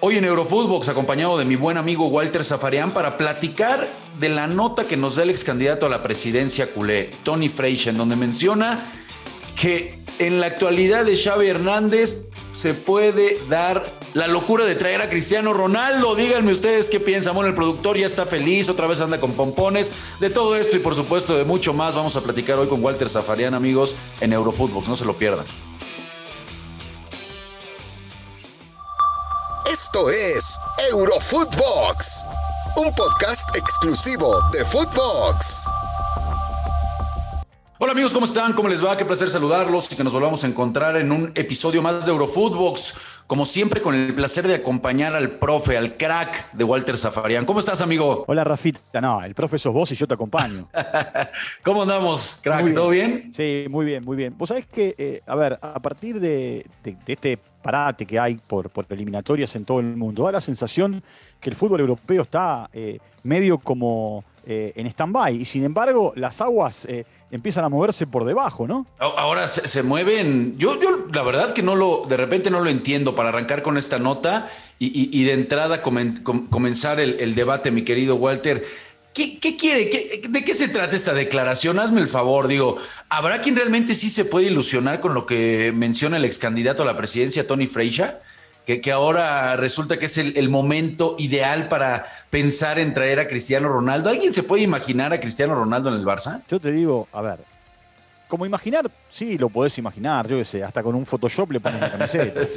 Hoy en Eurofootbox, acompañado de mi buen amigo Walter Zafarian, para platicar de la nota que nos da el ex candidato a la presidencia culé, Tony Freixa, en donde menciona que en la actualidad de Xavi Hernández se puede dar la locura de traer a Cristiano Ronaldo. Díganme ustedes qué piensan. Bueno, el productor ya está feliz, otra vez anda con pompones. De todo esto y por supuesto de mucho más vamos a platicar hoy con Walter Zafarian, amigos, en Eurofootbox. No se lo pierdan. Esto es Eurofootbox, un podcast exclusivo de Footbox. Hola amigos, ¿cómo están? ¿Cómo les va? Qué placer saludarlos y que nos volvamos a encontrar en un episodio más de Eurofootbox. Como siempre, con el placer de acompañar al profe, al crack de Walter Zafarian. ¿Cómo estás, amigo? Hola, Rafita. No, el profe sos vos y yo te acompaño. ¿Cómo andamos, crack? ¿Todo bien? Sí, muy bien, muy bien. Vos sabés que, eh, a ver, a partir de, este parate que hay por, por, eliminatorias en todo el mundo, da la sensación que el fútbol europeo está eh, medio como eh, en stand-by y sin embargo las aguas empiezan a moverse por debajo, ¿no? Ahora se, mueven. Yo, la verdad que no lo, de repente no lo entiendo para arrancar con esta nota y, de entrada comenzar el, debate, mi querido Walter. ¿Qué, quiere? ¿De qué se trata esta declaración? Hazme el favor, digo, ¿habrá quien realmente sí se puede ilusionar con lo que menciona el ex candidato a la presidencia, Tony Freixa? que, ahora resulta que es el, momento ideal para pensar en traer a Cristiano Ronaldo. ¿Alguien se puede imaginar a Cristiano Ronaldo en el Barça? Yo te digo, a ver, como imaginar, sí, lo podés imaginar, yo qué sé, hasta con un Photoshop le pones la camiseta.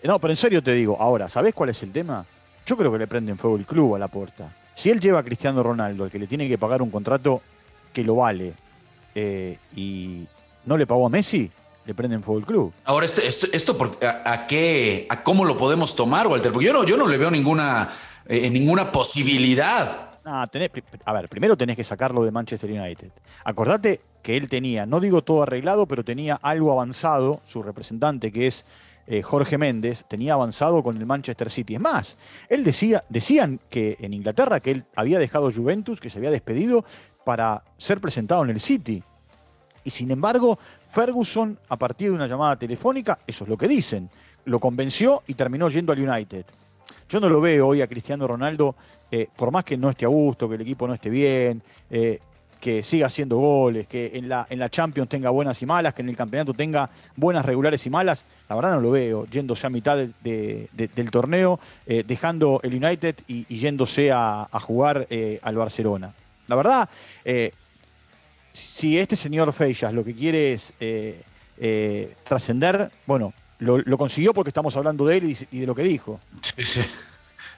No, pero en serio te digo, ahora, ¿sabés cuál es el tema? Yo creo que le prenden fuego el club a la puerta. Si él lleva a Cristiano Ronaldo, al que le tiene que pagar un contrato que lo vale, eh, y no le pagó a Messi, le prenden fuego el club. Ahora, esto, esto, a, qué, a cómo lo podemos tomar, Walter? Porque yo no, yo no le veo ninguna, eh, ninguna posibilidad. a ver, primero tenés que sacarlo de Manchester United. Acordate que él tenía, no digo todo arreglado, pero tenía algo avanzado, su representante que es eh, Jorge Méndez, tenía avanzado con el Manchester City. Es más, él decía, decían que en Inglaterra que él había dejado Juventus, que se había despedido para ser presentado en el City. Y sin embargo, Ferguson, a partir de una llamada telefónica, eso es lo que dicen, lo convenció y terminó yendo al United. Yo no lo veo hoy a Cristiano Ronaldo, eh, por más que no esté a gusto, que el equipo no esté bien, eh, que siga haciendo goles, que en la, en la Champions tenga buenas y malas, que en el campeonato tenga buenas regulares y malas, la verdad no lo veo, yéndose a mitad del torneo, eh, dejando el United y, yéndose a, jugar al Barcelona. La verdad, si este señor Feijas lo que quiere es eh, eh, trascender, bueno, lo, consiguió porque estamos hablando de él y, de lo que dijo. Sí, sí.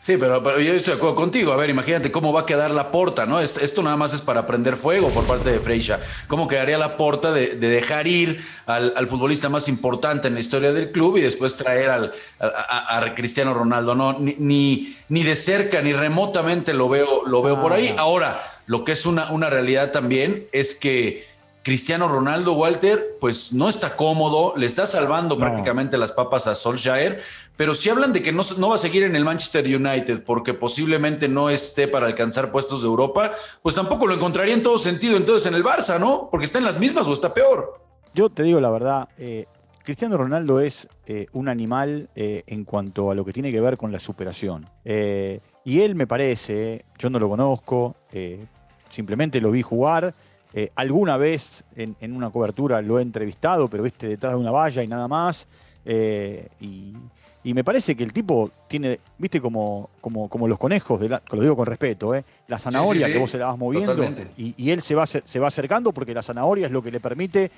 Sí, pero, yo estoy de acuerdo contigo. A ver, imagínate cómo va a quedar la porta, ¿no? Esto nada más es para prender fuego por parte de Freixa. ¿Cómo quedaría la porta de, dejar ir al, futbolista más importante en la historia del club y después traer al, a, Cristiano Ronaldo? No, ni, ni, de cerca ni remotamente lo veo, lo veo por ahí. Ahora, lo que es una, una realidad también es que Cristiano Ronaldo, Walter, pues no está cómodo, le está salvando prácticamente las papas a Solskjaer, pero si hablan de que no, no, va a seguir en el Manchester United porque posiblemente no esté para alcanzar puestos de Europa, pues tampoco lo encontraría en todo sentido entonces en el Barça, ¿no? Porque está en las mismas o está peor. Yo te digo la verdad, eh, Cristiano Ronaldo es eh, un animal eh, en cuanto a lo que tiene que ver con la superación. y él me parece, yo no lo conozco, simplemente lo vi jugar eh, alguna vez en, una cobertura lo he entrevistado, pero viste detrás de una valla y nada más. Eh, y, me parece que el tipo tiene, viste, como, como, como los conejos, de lo digo con respeto, eh, la zanahoria que vos se la vas moviendo y, él se va, se va acercando porque la zanahoria es lo que le permite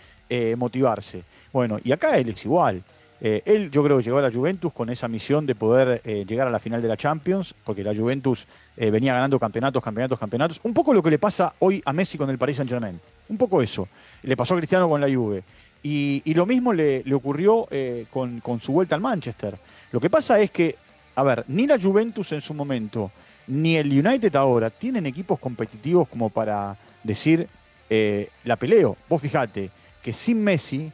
motivarse. Bueno, y acá él es igual. Eh, él yo creo que llegó a la Juventus con esa misión de poder eh, llegar a la final de la Champions, porque la Juventus eh, venía ganando campeonatos, campeonatos, campeonatos. Un poco lo que le pasa hoy a Messi con el Paris Saint Germain. Un poco eso. Le pasó a Cristiano con la Juve. Y, lo mismo le, ocurrió con, con, su vuelta al Manchester. Lo que pasa es que, a ver, ni la Juventus en su momento, ni el United ahora tienen equipos competitivos como para decir, la peleo. Vos fijate que sin Messi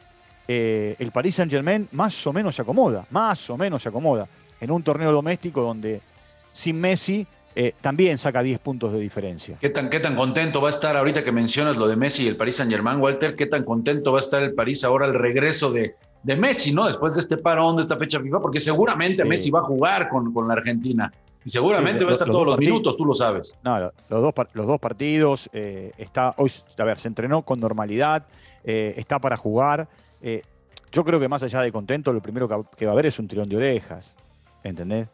eh, el Paris Saint Germain más o menos se acomoda, más o menos se acomoda en un torneo doméstico donde sin Messi eh, también saca 10 puntos de diferencia. ¿Qué tan, ¿Qué tan contento va a estar ahorita que mencionas lo de Messi y el Paris Saint Germain, Walter? ¿Qué tan contento va a estar el París ahora al regreso de, de Messi, ¿no? Después de este parón, de esta fecha FIFA, porque seguramente Messi va a jugar con, con la Argentina. Y seguramente va a estar todos los minutos, tú lo sabes. No, los dos, los dos partidos, eh, está, hoy, a ver, se entrenó con normalidad, eh, está para jugar. Eh, yo creo que más allá de contento, lo primero que, va a haber es un tirón de orejas, ¿entendés?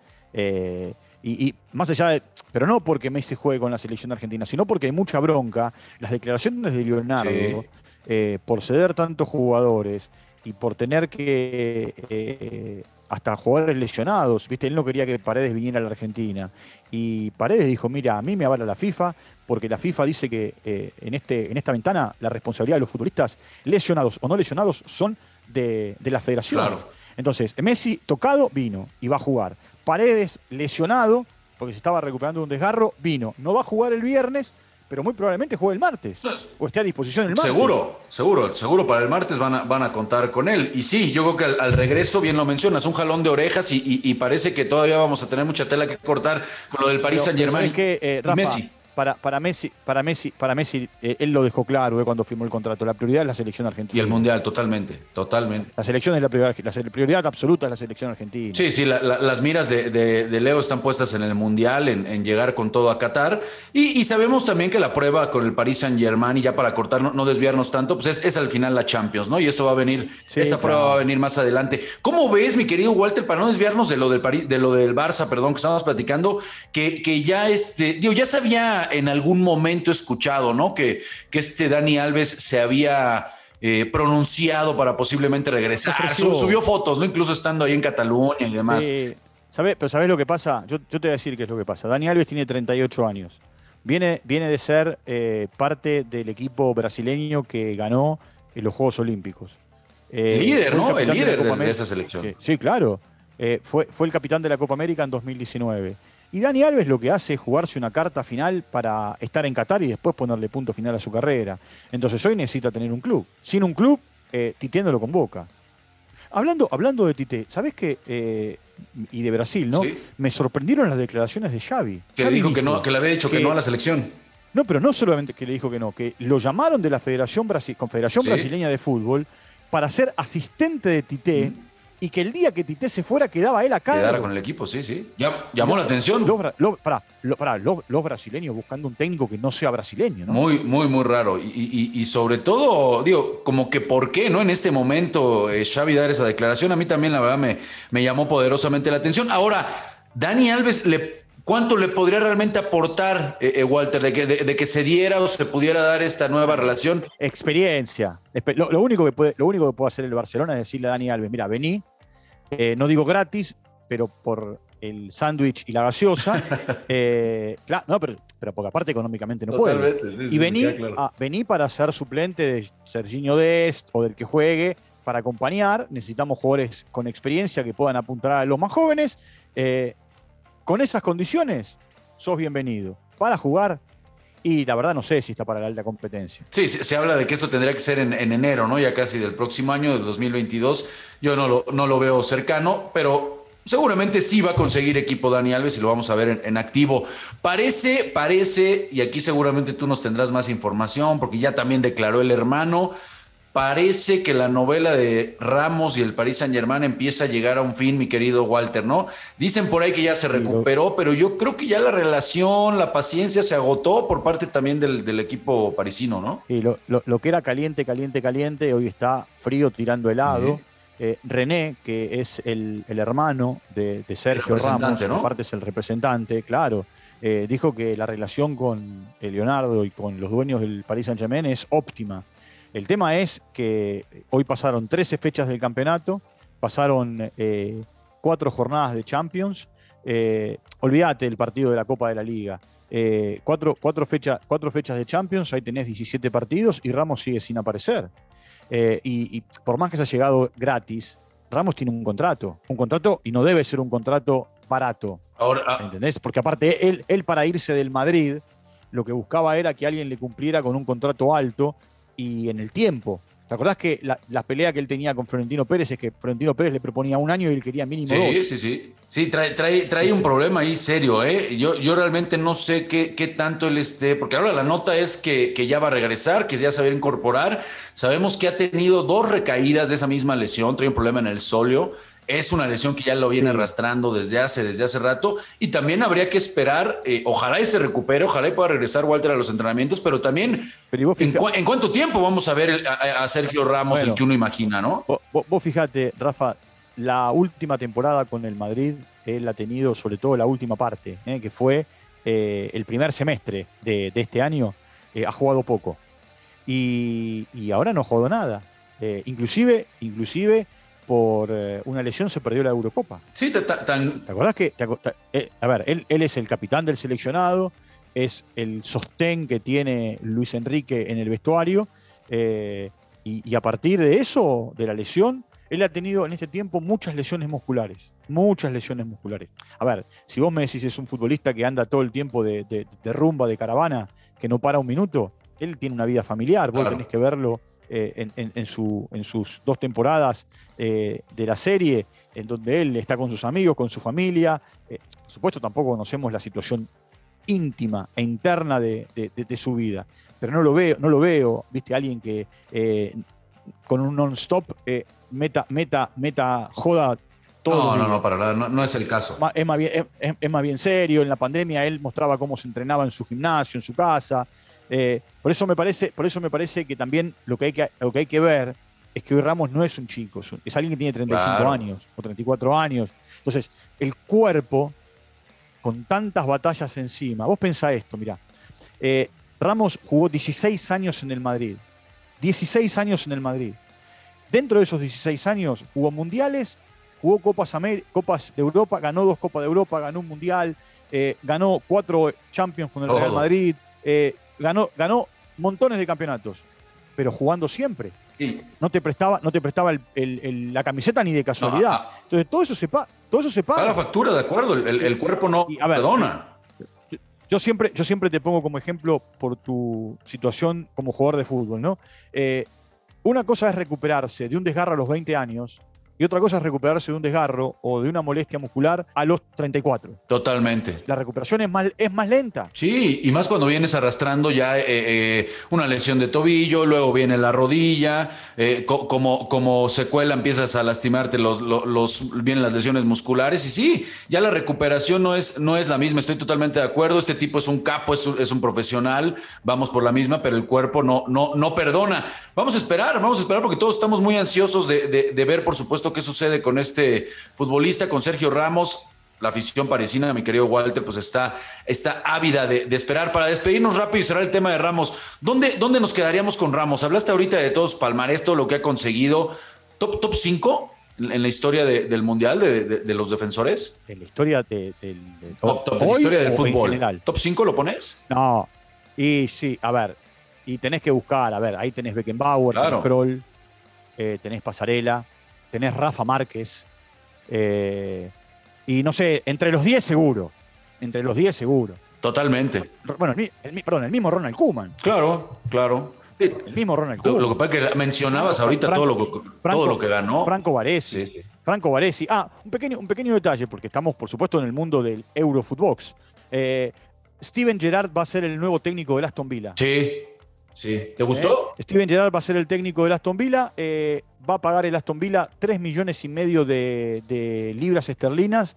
Y, más allá de, pero no porque Messi juegue con la selección argentina, sino porque hay mucha bronca. Las declaraciones de Leonardo, por ceder tantos jugadores y por tener que hasta jugadores lesionados, ¿viste? Él no quería que Paredes viniera a la Argentina. Y Paredes dijo, mira, a mí me avala la FIFA, porque la FIFA dice que eh, en, este, en esta ventana la responsabilidad de los futbolistas lesionados o no lesionados son de, la federación. Entonces, Messi tocado, vino y va a jugar. Paredes lesionado, porque se estaba recuperando de un desgarro, vino. No va a jugar el viernes, pero muy probablemente juegue el martes. O esté a disposición el martes. Seguro, seguro, seguro para el martes van a, van a contar con él. Y sí, yo creo que al, regreso, bien lo mencionas, un jalón de orejas y, parece que todavía vamos a tener mucha tela que cortar con lo del Paris Saint Germain eh, y Messi para, para Messi, para Messi, para Messi eh, él lo dejó claro eh, cuando firmó el contrato. La prioridad es la selección argentina. Y el mundial, totalmente, totalmente. La selección es la prioridad, la prioridad absoluta es la selección argentina. Sí, sí, las miras de, Leo están puestas en el mundial, en, llegar con todo a Qatar. Y, sabemos también que la prueba con el Paris Saint Germain, y ya para cortar, no, desviarnos tanto, pues es, al final la Champions, ¿no? Y eso va a venir, esa prueba va a venir más adelante. ¿Cómo ves, mi querido Walter, para no desviarnos de lo del París, de lo del Barça, perdón, que estábamos platicando, que, que ya este, digo, ya sabía en algún momento escuchado, ¿no? Que, que este Dani Alves se había eh, pronunciado para posiblemente regresar. Subió fotos, ¿no? Incluso estando ahí en Cataluña y demás. Pero ¿sabés lo que pasa? Yo, te voy a decir qué es lo que pasa. Dani Alves tiene 38 años. Viene, viene de ser eh, parte del equipo brasileño que ganó en los Juegos Olímpicos. Eh, el líder, ¿no? El líder de, esa selección. Sí, claro. fue, fue el capitán de la Copa América en 2019. Y Dani Alves lo que hace es jugarse una carta final para estar en Qatar y después ponerle punto final a su carrera. Entonces hoy necesita tener un club. Sin un club, eh, Tite no lo convoca. Hablando, hablando de Tite, ¿sabés qué? Eh, y de Brasil, ¿no? Me sorprendieron las declaraciones de Xavi. Que dijo, que no, que le había dicho que, no a la selección. No, pero no solamente que le dijo que no, que lo llamaron de la Federación, Confederación Brasileña de Fútbol para ser asistente de Tite y que el día que Tite se fuera quedaba él acá. Quedara con el equipo, sí, sí. llamó la atención. Los, para, los, brasileños buscando un técnico que no sea brasileño, ¿no? Muy, muy, muy raro. Y, sobre todo, digo, como que por qué, ¿no? En este momento, eh, Xavi dar esa declaración, a mí también la verdad me, me llamó poderosamente la atención. Ahora, Dani Alves le ¿Cuánto le podría realmente aportar, eh, eh, Walter, de que, de, que, se diera o se pudiera dar esta nueva relación? Experiencia. Lo, único, que puede, lo único que puede hacer el Barcelona es decirle a Dani Alves, mira, vení, eh, no digo gratis, pero por el sándwich y la gaseosa. no, pero, pero porque aparte económicamente no puede. y vení, vení para ser suplente de Serginho Dest o del que juegue, para acompañar. Necesitamos jugadores con experiencia que puedan apuntar a los más jóvenes con esas condiciones, sos bienvenido. Para jugar, y la verdad no sé si está para la alta competencia. Sí, se, habla de que esto tendría que ser en, enero, ¿no? Ya casi del próximo año, del 2022. Yo no lo, no lo veo cercano, pero seguramente sí va a conseguir equipo Dani Alves y lo vamos a ver en, en, activo. Parece, parece, y aquí seguramente tú nos tendrás más información, porque ya también declaró el hermano parece que la novela de Ramos y el Paris Saint Germain empieza a llegar a un fin, mi querido Walter, ¿no? Dicen por ahí que ya se recuperó, pero yo creo que ya la relación, la paciencia se agotó por parte también del, equipo parisino, ¿no? Y lo, que era caliente, caliente, caliente, hoy está frío tirando helado. Eh, René, que es el, hermano de, Sergio Ramos, ¿no? aparte es el representante, claro, eh, dijo que la relación con Leonardo y con los dueños del Paris Saint Germain es óptima el tema es que hoy pasaron 13 fechas del campeonato, pasaron eh, cuatro jornadas de Champions. Eh, olvídate el partido de la Copa de la Liga. Eh, cuatro, fechas de Champions, ahí tenés 17 partidos y Ramos sigue sin aparecer. Y, por más que se haya llegado gratis, Ramos tiene un contrato. Un contrato y no debe ser un contrato barato. Ahora, ah. ¿Entendés? Porque aparte, él, él para irse del Madrid, lo que buscaba era que alguien le cumpliera con un contrato alto y en el tiempo. ¿Te acordás que la, pelea que él tenía con Florentino Pérez es que Florentino Pérez le proponía un año y él quería mínimo sí, dos? Sí, sí, sí. trae, trae, un problema ahí serio, ¿eh? Yo, yo realmente no sé qué, qué tanto él esté, porque ahora la nota es que, que, ya va a regresar, que ya se va a incorporar. Sabemos que ha tenido dos recaídas de esa misma lesión, trae un problema en el solio. Es una lesión que ya lo viene arrastrando desde hace, desde hace rato y también habría que esperar, eh, ojalá y se recupere, ojalá y pueda regresar Walter a los entrenamientos, pero también en, cuánto tiempo vamos a ver a, Sergio Ramos el que uno imagina, ¿no? Vos, fíjate, Rafa, la última temporada con el Madrid, él ha tenido sobre todo la última parte, ¿eh? que fue eh, el primer semestre de, este año, ha jugado poco. Y, y, ahora no ha jugado nada. inclusive, inclusive por eh, una lesión se perdió la Eurocopa. Sí, tan... ¿Te acordás que, eh, a ver, él, él, es el capitán del seleccionado, es el sostén que tiene Luis Enrique en el vestuario, eh, y, a partir de eso, de la lesión, él ha tenido en este tiempo muchas lesiones musculares, muchas lesiones musculares. A ver, si vos me decís es un futbolista que anda todo el tiempo de, rumba, de caravana, que no para un minuto, él tiene una vida familiar, vos tenés que verlo eh, en, su, en, sus dos temporadas eh, de la serie, en donde él está con sus amigos, con su familia. Eh, por supuesto, tampoco conocemos la situación íntima e interna de, su vida, pero no lo veo, no lo veo, viste, alguien que con un non-stop meta, meta, meta, joda todo. No, no, no, para nada, no, es el caso. Es más, bien, es más bien serio. En la pandemia él mostraba cómo se entrenaba en su gimnasio, en su casa. Eh, por, eso me parece, por eso me parece que también lo que, hay que, lo que hay que ver es que hoy Ramos no es un chico, es, alguien que tiene 35 años o 34 años. Entonces, el cuerpo, con tantas batallas encima, vos pensá esto, mirá, eh, Ramos jugó 16 años en el Madrid, 16 años en el Madrid. Dentro de esos 16 años jugó mundiales, jugó Copas, Copas de Europa, ganó dos Copas de Europa, ganó un mundial, eh, ganó cuatro Champions con el Real Madrid, ganó, ganó montones de campeonatos, pero jugando siempre. No te prestaba, no te prestaba la camiseta ni de casualidad. Ah. Entonces todo eso se paga. Todo eso se paga. la factura, de acuerdo. El, cuerpo no perdona. Yo siempre, yo siempre te pongo como ejemplo por tu situación como jugador de fútbol, ¿no? Eh, una cosa es recuperarse de un desgarro a los 20 años y otra cosa es recuperarse de un desgarro o de una molestia muscular a los 34. Totalmente. La recuperación es más, es más lenta. Sí, y más cuando vienes arrastrando ya eh, eh, una lesión de tobillo, luego viene la rodilla, eh, como, como secuela empiezas a lastimarte, los, los, vienen las lesiones musculares y sí, ya la recuperación no es, no es la misma, estoy totalmente de acuerdo, este tipo es un capo, es, es un profesional, vamos por la misma, pero el cuerpo no, no, no perdona. Vamos a esperar, vamos a esperar porque todos estamos muy ansiosos de, de ver, por supuesto, qué sucede con este futbolista, con Sergio Ramos. La afición parisina, mi querido Walter, pues está, está ávida de, esperar. Para despedirnos rápido y cerrar el tema de Ramos, ¿dónde, ¿dónde nos quedaríamos con Ramos? Hablaste ahorita de todos palmarés, todo lo que ha conseguido. ¿Top, top 5 en la historia del Mundial de, los defensores? En la historia del historia del fútbol. ¿Top 5 lo pones? No. Y sí, a ver, y tenés que buscar, a ver, ahí tenés Beckenbauer, tenés Kroll, eh, tenés Pasarela, tenés Rafa Márquez. Eh, y no sé, entre los 10 seguro. Entre los 10 seguro. Totalmente. Bueno, el, perdón, el mismo Ronald Koeman. Claro, claro. El mismo Ronald Koeman. Lo, que pasa es que mencionabas ahorita todo, lo que, todo lo que ganó. Franco Varesi. Franco Varesi. Ah, un pequeño, un pequeño detalle, porque estamos, por supuesto, en el mundo del Eurofootbox. Eh, Steven Gerrard va a ser el nuevo técnico del Aston Villa. Sí, sí. ¿Te gustó? Eh, Steven Gerrard va a ser el técnico del Aston Villa. Eh, va a pagar el Aston Villa 3 millones y medio de, libras esterlinas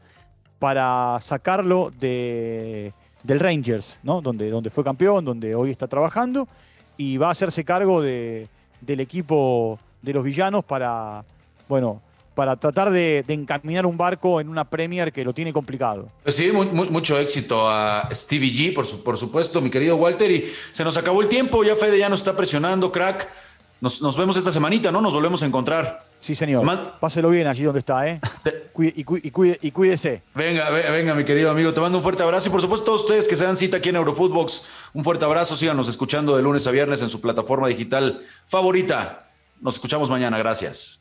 para sacarlo de, del Rangers, ¿no? donde, donde fue campeón, donde hoy está trabajando, y va a hacerse cargo de, del equipo de los villanos para, bueno, para tratar de, encaminar un barco en una Premier que lo tiene complicado. Pues sí, mucho éxito a Stevie G, por, por supuesto, mi querido Walter, y se nos acabó el tiempo, ya Fede ya nos está presionando, crack. Nos, vemos esta semanita, ¿no? Nos volvemos a encontrar. Sí, señor. Páselo bien allí donde está, ¿eh? y, y, cuídese. Venga, venga, mi querido amigo. Te mando un fuerte abrazo. Y por supuesto, todos ustedes que se dan cita aquí en Eurofootbox, un fuerte abrazo. Síganos escuchando de lunes a viernes en su plataforma digital favorita. Nos escuchamos mañana. Gracias.